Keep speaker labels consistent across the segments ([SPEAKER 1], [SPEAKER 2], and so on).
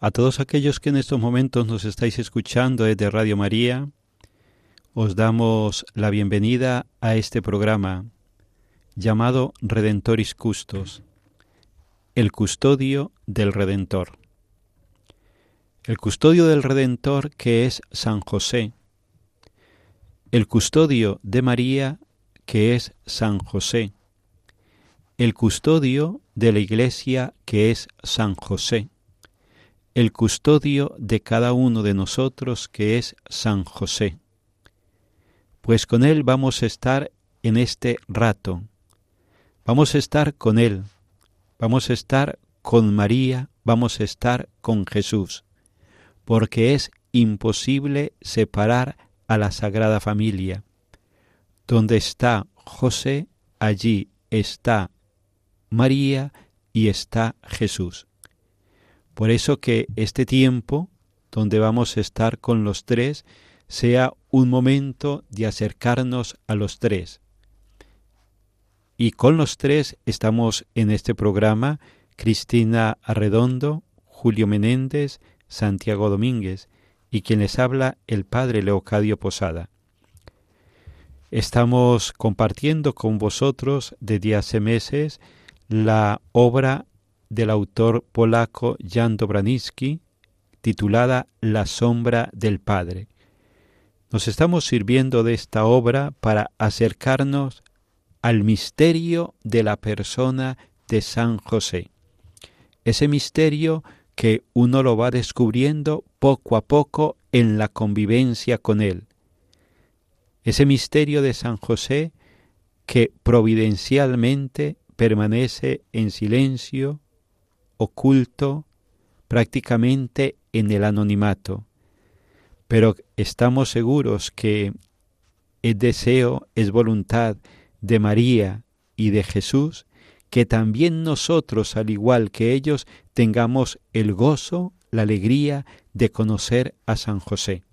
[SPEAKER 1] A
[SPEAKER 2] todos aquellos que en estos momentos nos estáis escuchando desde Radio María, os damos la bienvenida a este programa llamado Redentoris Custos, el custodio del Redentor. El custodio del Redentor que es San José, el custodio de María que es San José, el custodio de la Iglesia que es San José, el custodio de cada uno de nosotros que es San José. Pues con Él vamos a estar en este rato, vamos a estar con Él, vamos a estar con María, vamos a estar con Jesús, porque es imposible separar a la Sagrada Familia. Donde está José, allí está María y está Jesús. Por eso que este tiempo, donde vamos a estar con los tres, sea un momento de acercarnos a los tres. Y con los tres estamos en este programa Cristina Arredondo, Julio Menéndez, Santiago Domínguez y quien les habla el Padre Leocadio Posada. Estamos compartiendo con vosotros desde hace meses la obra del autor polaco Jan Dobraniski titulada La sombra del Padre. Nos estamos sirviendo de esta obra para acercarnos al misterio de la persona de San José. Ese misterio que uno lo va descubriendo poco a poco en la convivencia con él. Ese misterio de San José que providencialmente permanece en silencio, oculto, prácticamente en el anonimato. Pero estamos seguros que es deseo, es voluntad de María y de Jesús que también nosotros, al igual que ellos, tengamos el gozo, la alegría de conocer a San José.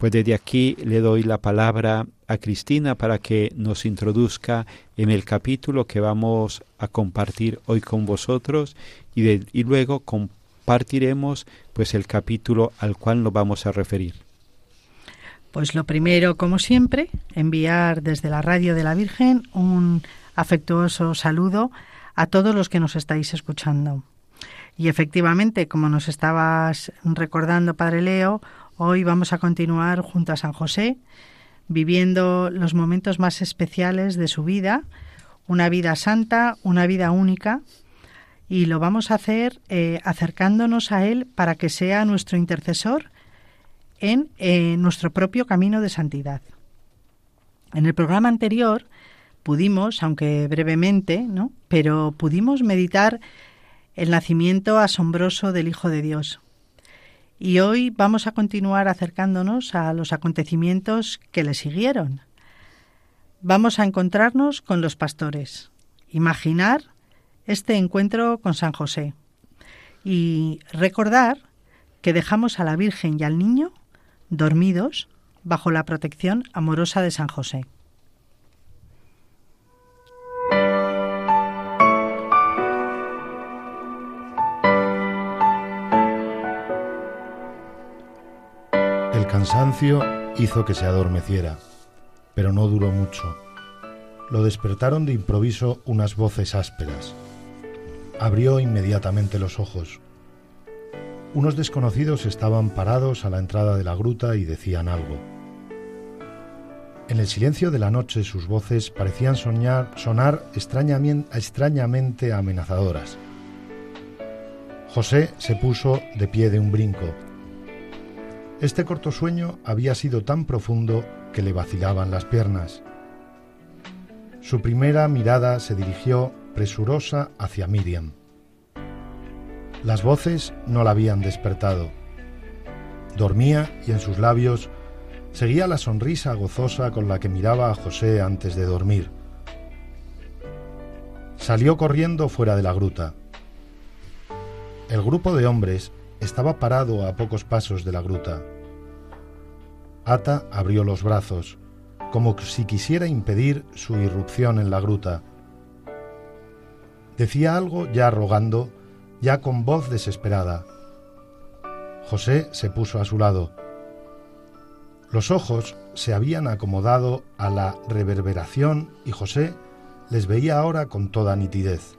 [SPEAKER 2] Pues desde aquí le doy la palabra a Cristina para que nos introduzca en el capítulo que vamos a compartir hoy con vosotros y, y luego compartiremos pues el capítulo al cual nos vamos a referir.
[SPEAKER 3] Pues lo primero, como siempre, enviar desde la radio de la Virgen un afectuoso saludo a todos los que nos estáis escuchando. Y efectivamente, como nos estabas recordando, Padre Leo, hoy vamos a continuar junto a San José, viviendo los momentos más especiales de su vida, una vida santa, una vida única, y lo vamos a hacer eh, acercándonos a Él para que sea nuestro intercesor en eh, nuestro propio camino de santidad. En el programa anterior pudimos, aunque brevemente, ¿no? pero pudimos meditar el nacimiento asombroso del Hijo de Dios. Y hoy vamos a continuar acercándonos a los acontecimientos que le siguieron. Vamos a encontrarnos con los pastores, imaginar este encuentro con San José y recordar que dejamos a la Virgen y al niño dormidos bajo la protección amorosa de San José.
[SPEAKER 4] Cansancio hizo que se adormeciera, pero no duró mucho. Lo despertaron de improviso unas voces ásperas. Abrió inmediatamente los ojos. Unos desconocidos estaban parados a la entrada de la gruta y decían algo. En el silencio de la noche sus voces parecían soñar, sonar extrañamente, amenazadoras. José se puso de pie de un brinco. Este corto sueño había sido tan profundo que le vacilaban las piernas. Su primera mirada se dirigió presurosa hacia Miriam. Las voces no la habían despertado. Dormía y en sus labios seguía la sonrisa gozosa con la que miraba a José antes de dormir. Salió corriendo fuera de la gruta. El grupo de hombres estaba parado a pocos pasos de la gruta. Ata abrió los brazos, como si quisiera impedir su irrupción en la gruta. Decía algo ya rogando, ya con voz desesperada. José se puso a su lado. Los ojos se habían acomodado a la reverberación y José les veía ahora con toda nitidez.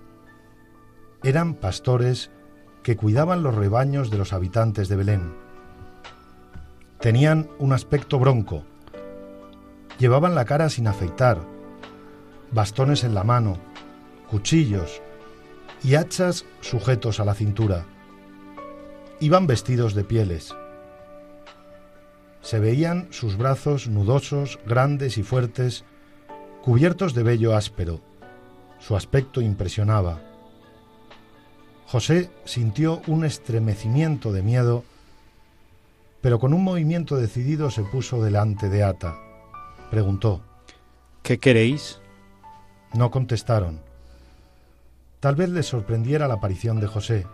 [SPEAKER 4] Eran pastores que cuidaban los rebaños de los habitantes de Belén. Tenían un aspecto bronco. Llevaban la cara sin afeitar, bastones en la mano, cuchillos y hachas sujetos a la cintura. Iban vestidos de pieles. Se veían sus brazos nudosos, grandes y fuertes, cubiertos de vello áspero. Su aspecto impresionaba. José sintió un estremecimiento de miedo, pero con un movimiento decidido se puso delante de Ata. Preguntó.
[SPEAKER 2] ¿Qué queréis?
[SPEAKER 4] No contestaron. Tal vez les sorprendiera la aparición de José.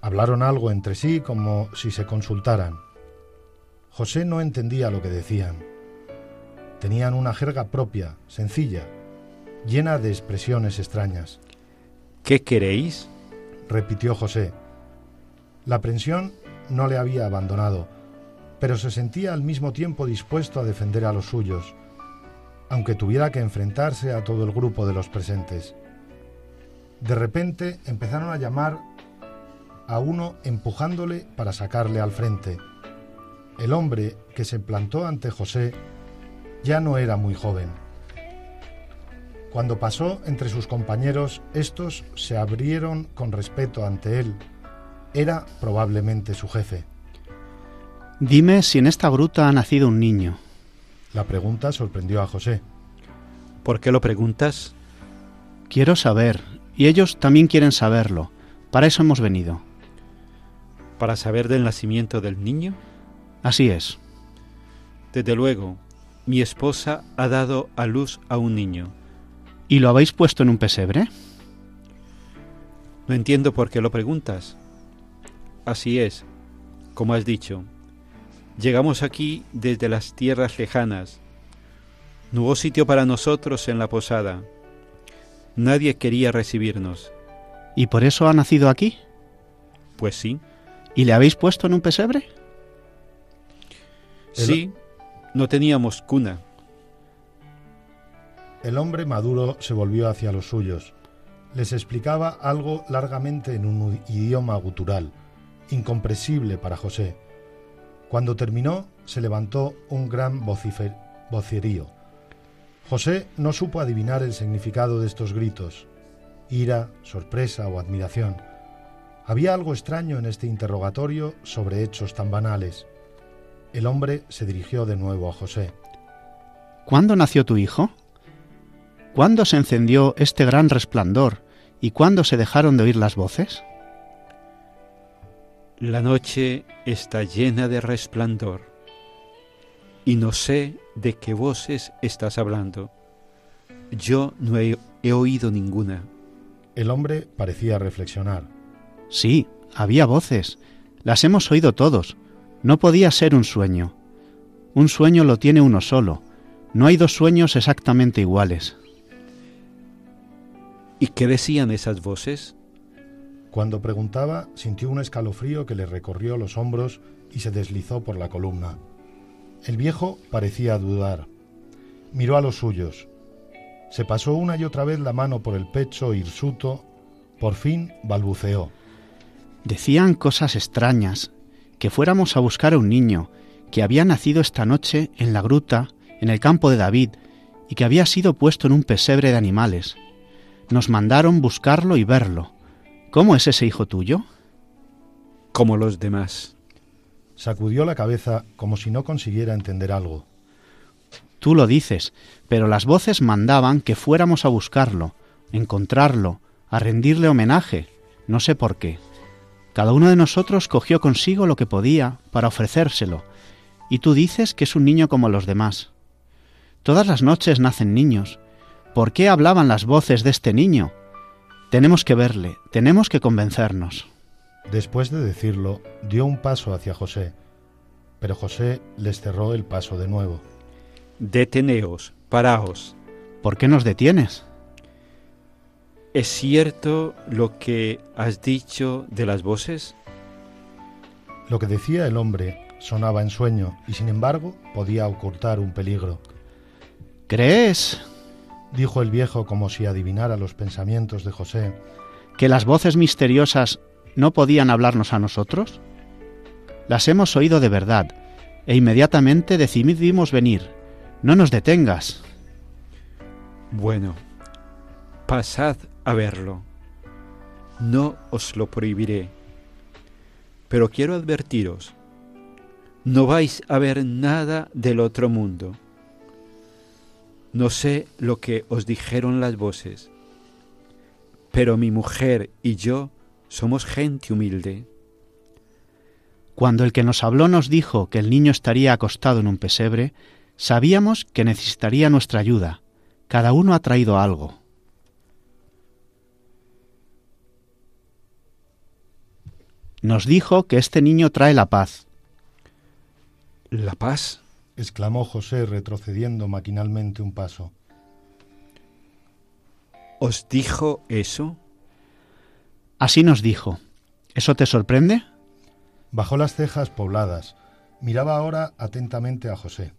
[SPEAKER 4] Hablaron algo entre sí como si se consultaran. José no entendía lo que decían. Tenían una jerga propia, sencilla, llena de expresiones extrañas.
[SPEAKER 2] ¿Qué queréis?
[SPEAKER 4] Repitió José. La aprensión no le había abandonado, pero se sentía al mismo tiempo dispuesto a defender a los suyos, aunque tuviera que enfrentarse a todo el grupo de los presentes. De repente empezaron a llamar a uno empujándole para sacarle al frente. El hombre que se plantó ante José ya no era muy joven. Cuando pasó entre sus compañeros, estos se abrieron con respeto ante él. Era probablemente su jefe.
[SPEAKER 5] Dime si en esta gruta ha nacido un niño.
[SPEAKER 4] La pregunta sorprendió a José.
[SPEAKER 2] ¿Por qué lo preguntas?
[SPEAKER 5] Quiero saber, y ellos también quieren saberlo. Para eso hemos venido.
[SPEAKER 2] ¿Para saber del nacimiento del niño?
[SPEAKER 5] Así es.
[SPEAKER 2] Desde luego, mi esposa ha dado a luz a un niño.
[SPEAKER 5] ¿Y lo habéis puesto en un pesebre?
[SPEAKER 2] No entiendo por qué lo preguntas. Así es, como has dicho. Llegamos aquí desde las tierras lejanas. No hubo sitio para nosotros en la posada. Nadie quería recibirnos.
[SPEAKER 5] ¿Y por eso ha nacido aquí?
[SPEAKER 2] Pues sí.
[SPEAKER 5] ¿Y le habéis puesto en un pesebre?
[SPEAKER 2] Sí, no teníamos cuna.
[SPEAKER 4] El hombre maduro se volvió hacia los suyos. Les explicaba algo largamente en un idioma gutural, incomprensible para José. Cuando terminó, se levantó un gran vocifer vocerío. José no supo adivinar el significado de estos gritos, ira, sorpresa o admiración. Había algo extraño en este interrogatorio sobre hechos tan banales. El hombre se dirigió de nuevo a José.
[SPEAKER 5] ¿Cuándo nació tu hijo? ¿Cuándo se encendió este gran resplandor ¿Y cuándo se dejaron de oír las voces?
[SPEAKER 2] La noche está llena de resplandor y no sé de qué voces estás hablando. Yo no he, he oído ninguna.
[SPEAKER 4] El hombre parecía reflexionar.
[SPEAKER 5] Sí, había voces. Las hemos oído todos. No podía ser un sueño. Un sueño lo tiene uno solo. No hay dos sueños exactamente iguales.
[SPEAKER 2] ¿Y qué decían esas voces?
[SPEAKER 4] Cuando preguntaba, sintió un escalofrío que le recorrió los hombros y se deslizó por la columna. El viejo parecía dudar. Miró a los suyos. Se pasó una y otra vez la mano por el pecho hirsuto. Por fin balbuceó.
[SPEAKER 5] Decían cosas extrañas, que fuéramos a buscar a un niño que había nacido esta noche en la gruta, en el campo de David, y que había sido puesto en un pesebre de animales. Nos mandaron buscarlo y verlo. ¿Cómo es ese hijo tuyo?
[SPEAKER 2] Como los demás.
[SPEAKER 4] Sacudió la cabeza como si no consiguiera entender algo.
[SPEAKER 5] Tú lo dices, pero las voces mandaban que fuéramos a buscarlo, encontrarlo, a rendirle homenaje. No sé por qué. Cada uno de nosotros cogió consigo lo que podía para ofrecérselo, y tú dices que es un niño como los demás. Todas las noches nacen niños. ¿Por qué hablaban las voces de este niño? Tenemos que verle, tenemos que convencernos.
[SPEAKER 4] Después de decirlo, dio un paso hacia José, pero José les cerró el paso de nuevo.
[SPEAKER 2] Deteneos, paraos.
[SPEAKER 5] ¿Por qué nos detienes?
[SPEAKER 2] ¿Es cierto lo que has dicho de las voces?
[SPEAKER 4] Lo que decía el hombre sonaba en sueño y sin embargo podía ocultar un peligro.
[SPEAKER 5] ¿Crees?
[SPEAKER 4] Dijo el viejo como si adivinara los pensamientos de José.
[SPEAKER 5] ¿Que las voces misteriosas no podían hablarnos a nosotros? Las hemos oído de verdad, e inmediatamente decidimos venir. No nos detengas.
[SPEAKER 2] Bueno, pasad a verlo. No os lo prohibiré. Pero quiero advertiros, no vais a ver nada del otro mundo. No sé lo que os dijeron las voces, pero mi mujer y yo somos gente humilde.
[SPEAKER 5] Cuando el que nos habló nos dijo que el niño estaría acostado en un pesebre, sabíamos que necesitaría nuestra ayuda. Cada uno ha traído algo. Nos dijo que este niño trae la paz.
[SPEAKER 2] ¿La paz?
[SPEAKER 4] Exclamó José retrocediendo maquinalmente un paso.
[SPEAKER 2] ¿Os dijo eso?
[SPEAKER 5] Así nos dijo. ¿Eso te sorprende?
[SPEAKER 4] Bajó las cejas pobladas. Miraba ahora atentamente a José.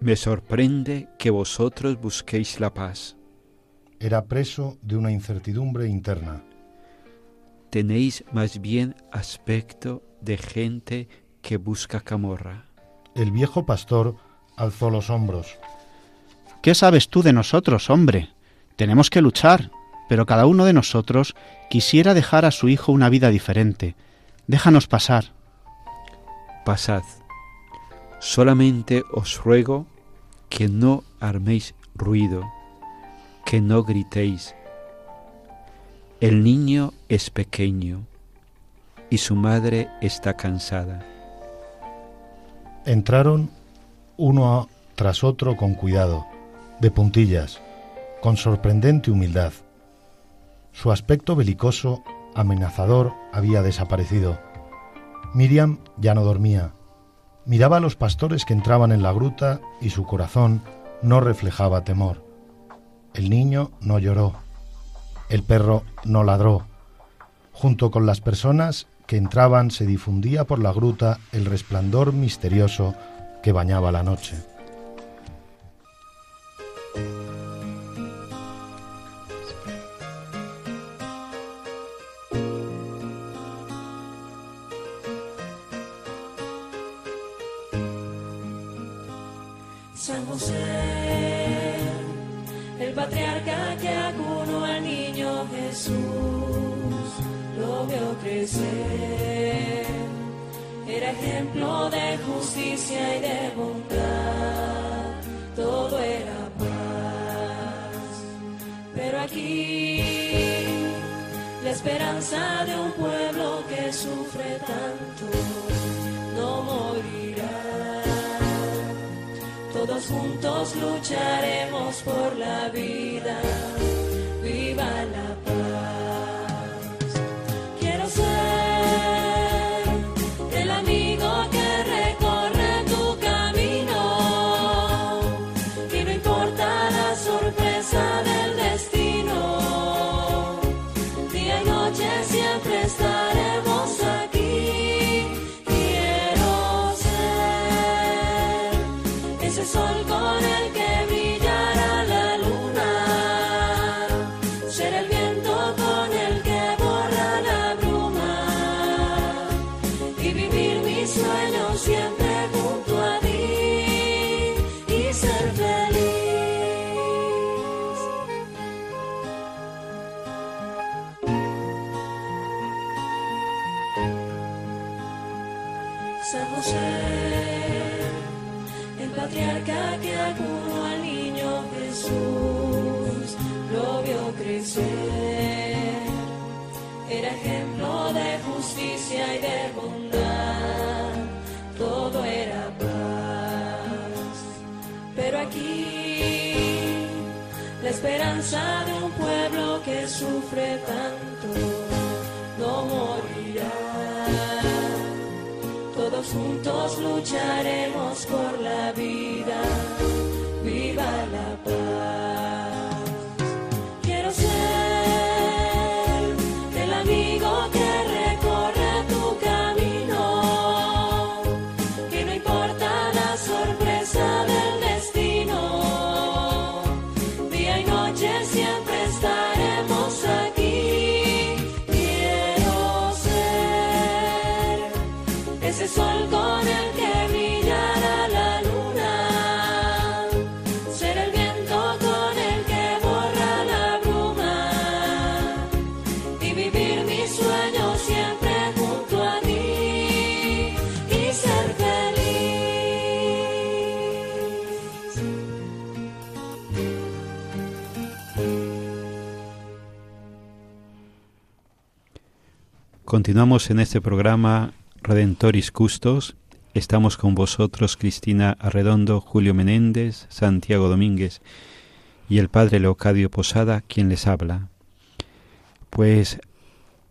[SPEAKER 2] Me sorprende que vosotros busquéis la paz.
[SPEAKER 4] Era preso de una incertidumbre interna.
[SPEAKER 2] Tenéis más bien aspecto de gente que busca camorra.
[SPEAKER 4] El viejo pastor alzó los hombros.
[SPEAKER 5] ¿Qué sabes tú de nosotros, hombre? Tenemos que luchar, pero cada uno de nosotros quisiera dejar a su hijo una vida diferente. Déjanos pasar.
[SPEAKER 2] Pasad. Solamente os ruego que no arméis ruido, que no gritéis. El niño es pequeño y su madre está cansada.
[SPEAKER 4] Entraron uno tras otro con cuidado, de puntillas, con sorprendente humildad. Su aspecto belicoso, amenazador, había desaparecido. Miriam ya no dormía. Miraba a los pastores que entraban en la gruta y su corazón no reflejaba temor. El niño no lloró. El perro no ladró. Junto con las personas que entraban se difundía por la gruta el resplandor misterioso que bañaba la noche.
[SPEAKER 1] San José, el patriarca que acunó al niño Jesús, crecer. Era ejemplo de justicia y de bondad, todo era paz. Pero aquí la esperanza de un pueblo que sufre tanto, no morirá. Todos juntos lucharemos por la vida, esperanza de un pueblo que sufre tanto, no morirá. Todos juntos lucharemos por la vida, viva
[SPEAKER 2] Continuamos en este programa Redentoris Custos. Estamos con vosotros Cristina Arredondo, Julio Menéndez, Santiago Domínguez y el Padre Leocadio Posada, quien les habla. Pues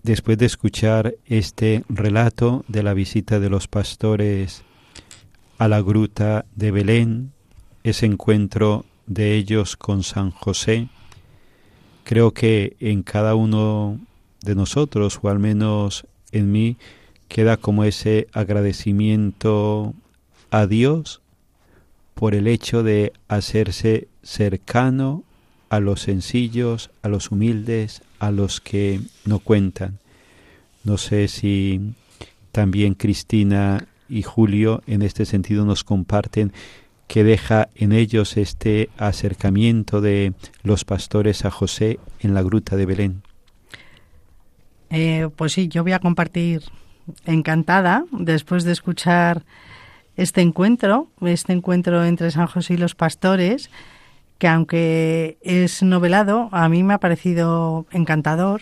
[SPEAKER 2] después de escuchar este relato de la visita de los pastores a la gruta de Belén, ese encuentro de ellos con San José, creo que en cada uno de nosotros, o al menos en mí, queda como ese agradecimiento a Dios por el hecho de hacerse cercano a los sencillos, a los humildes, a los que no cuentan. No sé si también Cristina y Julio en este sentido nos comparten que deja en ellos este acercamiento de los pastores a José en la gruta de Belén.
[SPEAKER 3] Eh, pues sí, yo voy a compartir encantada después de escuchar este encuentro, este encuentro entre San José y los pastores, que aunque es novelado, a mí me ha parecido encantador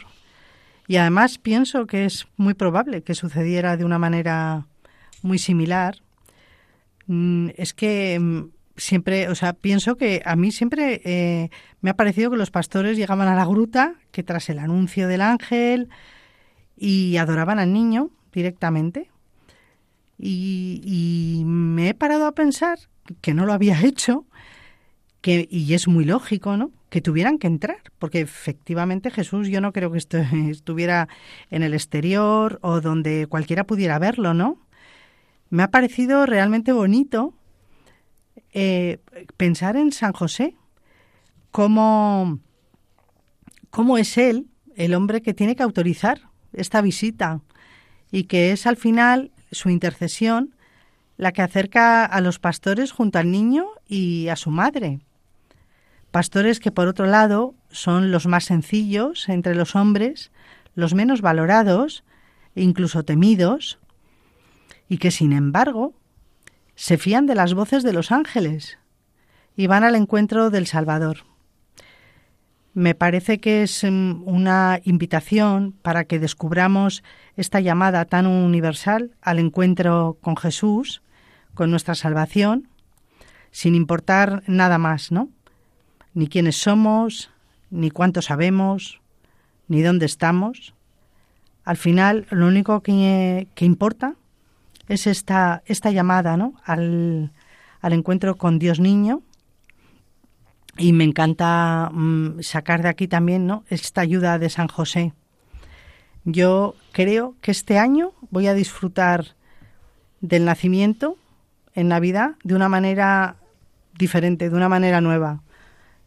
[SPEAKER 3] y además pienso que es muy probable que sucediera de una manera muy similar. Mm, Es que mm, siempre, o sea, pienso que a mí siempre eh, me ha parecido que los pastores llegaban a la gruta, que tras el anuncio del ángel y adoraban al niño directamente. Y, me he parado a pensar que no lo había hecho, que, y es muy lógico, ¿no? Que tuvieran que entrar, porque efectivamente Jesús yo no creo que esto estuviera en el exterior o donde cualquiera pudiera verlo, ¿no? Me ha parecido realmente bonito eh, pensar en San José, cómo, cómo es él el hombre que tiene que autorizar esta visita y que es al final su intercesión la que acerca a los pastores junto al niño y a su madre. Pastores que por otro lado son los más sencillos entre los hombres, los menos valorados e incluso temidos, y que sin embargo se fían de las voces de los ángeles y van al encuentro del Salvador. Me parece que es mm, una invitación para que descubramos esta llamada tan universal al encuentro con Jesús, con nuestra salvación, sin importar nada más, ¿no? Ni quiénes somos, ni cuánto sabemos, ni dónde estamos. Al final, lo único que, importa es esta, esta llamada ¿no? al, al encuentro con Dios niño y me encanta mm, sacar de aquí también ¿no? esta ayuda de San José. Yo creo que este año voy a disfrutar del nacimiento en Navidad de una manera diferente, de una manera nueva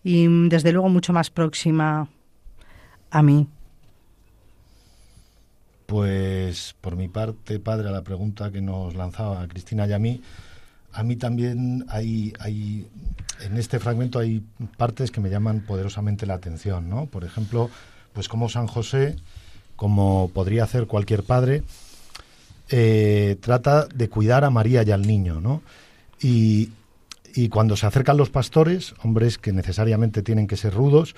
[SPEAKER 3] y mm, desde luego mucho más próxima a mí.
[SPEAKER 4] Pues por mi parte, padre, a la pregunta que nos lanzaba Cristina y a mí, a mí también hay, hay, en este fragmento hay partes que me llaman poderosamente la atención, ¿no? Por ejemplo, pues como San José, como podría hacer cualquier padre, eh, trata de cuidar a María y al niño, ¿no? Y, cuando se acercan los pastores, hombres que necesariamente tienen que ser rudos,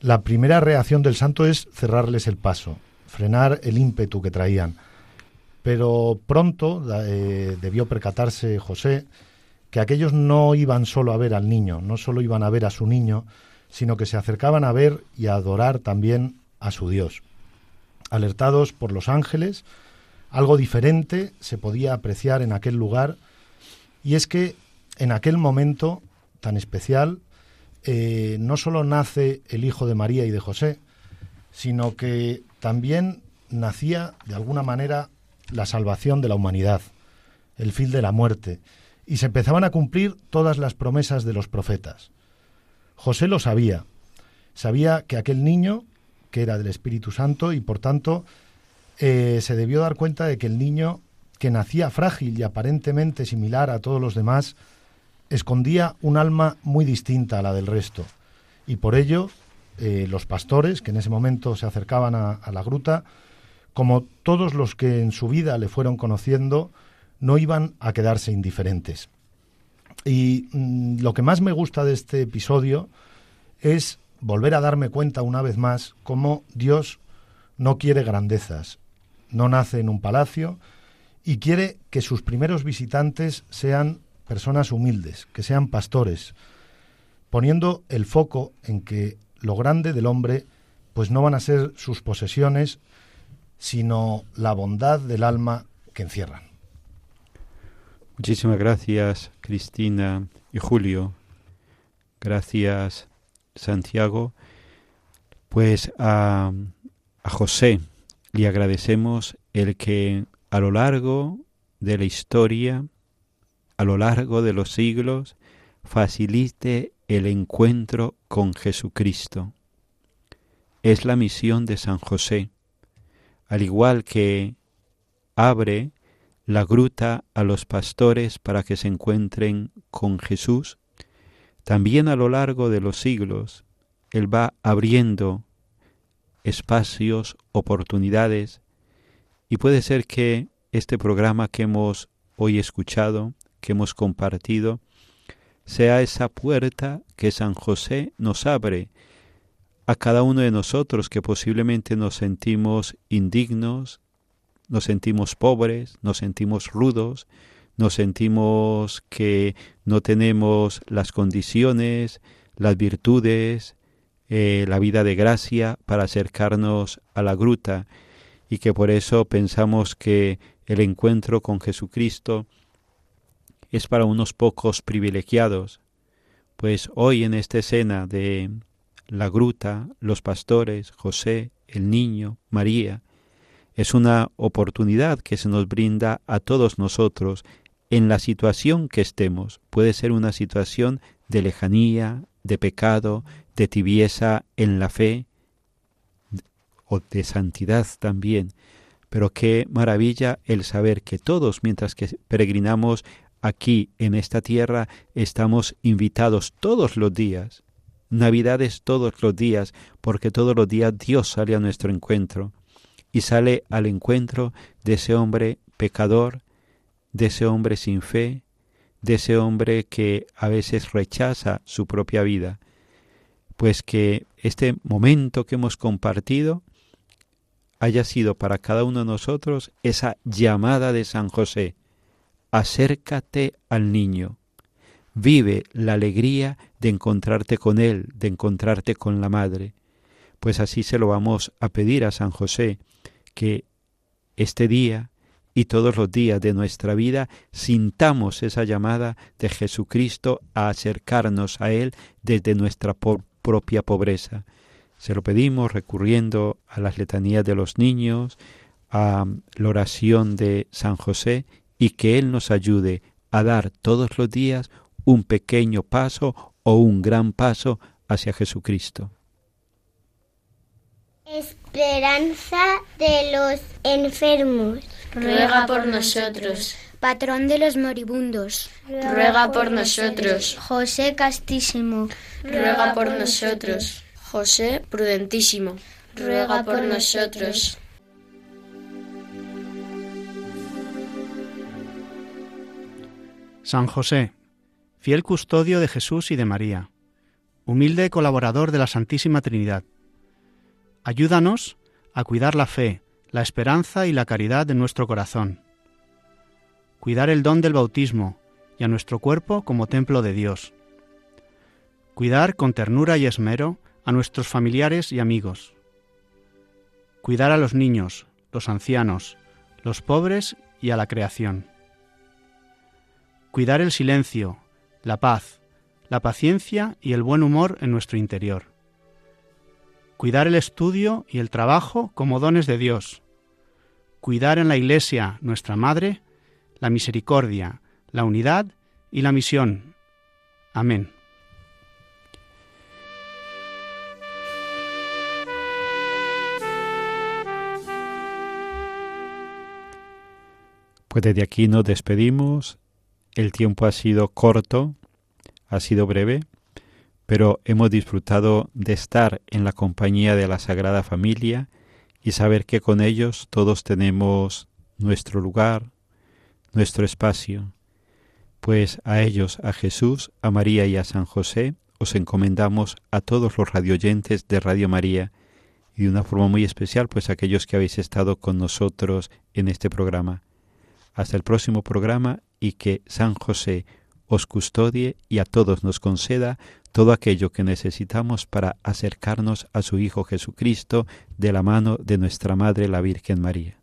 [SPEAKER 4] la primera reacción del santo es cerrarles el paso, frenar el ímpetu que traían. Pero pronto eh, debió percatarse José que aquellos no iban solo a ver al niño, no solo iban a ver a su niño, sino que se acercaban a ver y a adorar también a su Dios. Alertados por los ángeles, algo diferente se podía apreciar en aquel lugar, y es que en aquel momento tan especial eh, no solo nace el Hijo de María y de José, sino que también nacía de alguna manera la salvación de la humanidad, el fin de la muerte, y se empezaban a cumplir todas las promesas de los profetas. José lo sabía, sabía que aquel niño, que era del Espíritu Santo, y por tanto eh, se debió dar cuenta de que el niño, que nacía frágil y aparentemente similar a todos los demás, escondía un alma muy distinta a la del resto, y por ello eh, los pastores, que en ese momento se acercaban a la gruta, como todos los que en su vida le fueron conociendo, no iban a quedarse indiferentes. Y mm, lo que más me gusta de este episodio es volver a darme cuenta una vez más cómo Dios no quiere grandezas, no nace en un palacio y quiere que sus primeros visitantes sean personas humildes, que sean pastores, poniendo el foco en que lo grande del hombre pues no van a ser sus posesiones sino la bondad del alma que encierran.
[SPEAKER 2] Muchísimas gracias, Cristina y Julio. Gracias, Santiago. Pues a, a José le agradecemos el que a lo largo de la historia, a lo largo de los siglos, facilite el encuentro con Jesucristo. Es la misión de San José al igual que abre la gruta a los pastores para que se encuentren con Jesús, también a lo largo de los siglos Él va abriendo espacios, oportunidades, y puede ser que este programa que hemos hoy escuchado, que hemos compartido, sea esa puerta que San José nos abre a cada uno de nosotros que posiblemente nos sentimos indignos, nos sentimos pobres, nos sentimos rudos, nos sentimos que no tenemos las condiciones, las virtudes, eh, la vida de gracia para acercarnos a la gruta y que por eso pensamos que el encuentro con Jesucristo es para unos pocos privilegiados. Pues hoy en esta escena de la gruta, los pastores, José, el niño, María. Es una oportunidad que se nos brinda a todos nosotros en la situación que estemos. Puede ser una situación de lejanía, de pecado, de tibieza en la fe o de santidad también. Pero qué maravilla el saber que todos, mientras que peregrinamos aquí en esta tierra, estamos invitados todos los días Navidades todos los días, porque todos los días Dios sale a nuestro encuentro y sale al encuentro de ese hombre pecador, de ese hombre sin fe, de ese hombre que a veces rechaza su propia vida, pues que este momento que hemos compartido haya sido para cada uno de nosotros esa llamada de San José. Acércate al niño. Vive la alegría de encontrarte con él, de encontrarte con la madre. Pues así se lo vamos a pedir a San José, que este día y todos los días de nuestra vida sintamos esa llamada de Jesucristo a acercarnos a Él desde nuestra propia pobreza. Se lo pedimos recurriendo a las letanías de los niños, a la oración de San José y que Él nos ayude a dar todos los días un pequeño paso o un gran paso hacia Jesucristo.
[SPEAKER 6] Esperanza de los enfermos.
[SPEAKER 7] Ruega por nosotros.
[SPEAKER 6] Patrón de los moribundos.
[SPEAKER 7] Ruega por nosotros.
[SPEAKER 8] José Castísimo.
[SPEAKER 7] Ruega por nosotros. José Prudentísimo. Ruega por nosotros.
[SPEAKER 5] San José, fiel custodio de Jesús y de María, humilde colaborador de la Santísima Trinidad, ayúdanos a cuidar la fe, la esperanza y la caridad de nuestro corazón, cuidar el don del bautismo y a nuestro cuerpo como templo de Dios, cuidar con ternura y esmero a nuestros familiares y amigos, cuidar a los niños, los ancianos, los pobres y a la creación, cuidar el silencio, la paz, la paciencia y el buen humor en nuestro interior, cuidar el estudio y el trabajo como dones de Dios, cuidar en la Iglesia, nuestra Madre, la misericordia, la unidad y la misión. Amén.
[SPEAKER 2] Pues desde aquí nos despedimos. El tiempo ha sido corto, ha sido breve, pero hemos disfrutado de estar en la compañía de la Sagrada Familia y saber que con ellos todos tenemos nuestro lugar, nuestro espacio. Pues a ellos, a Jesús, a María y a San José, os encomendamos a todos los radioyentes de Radio María y de una forma muy especial, pues aquellos que habéis estado con nosotros en este programa. Hasta el próximo programa y que San José os custodie y a todos nos conceda todo aquello que necesitamos para acercarnos a su Hijo Jesucristo de la mano de nuestra Madre la Virgen María.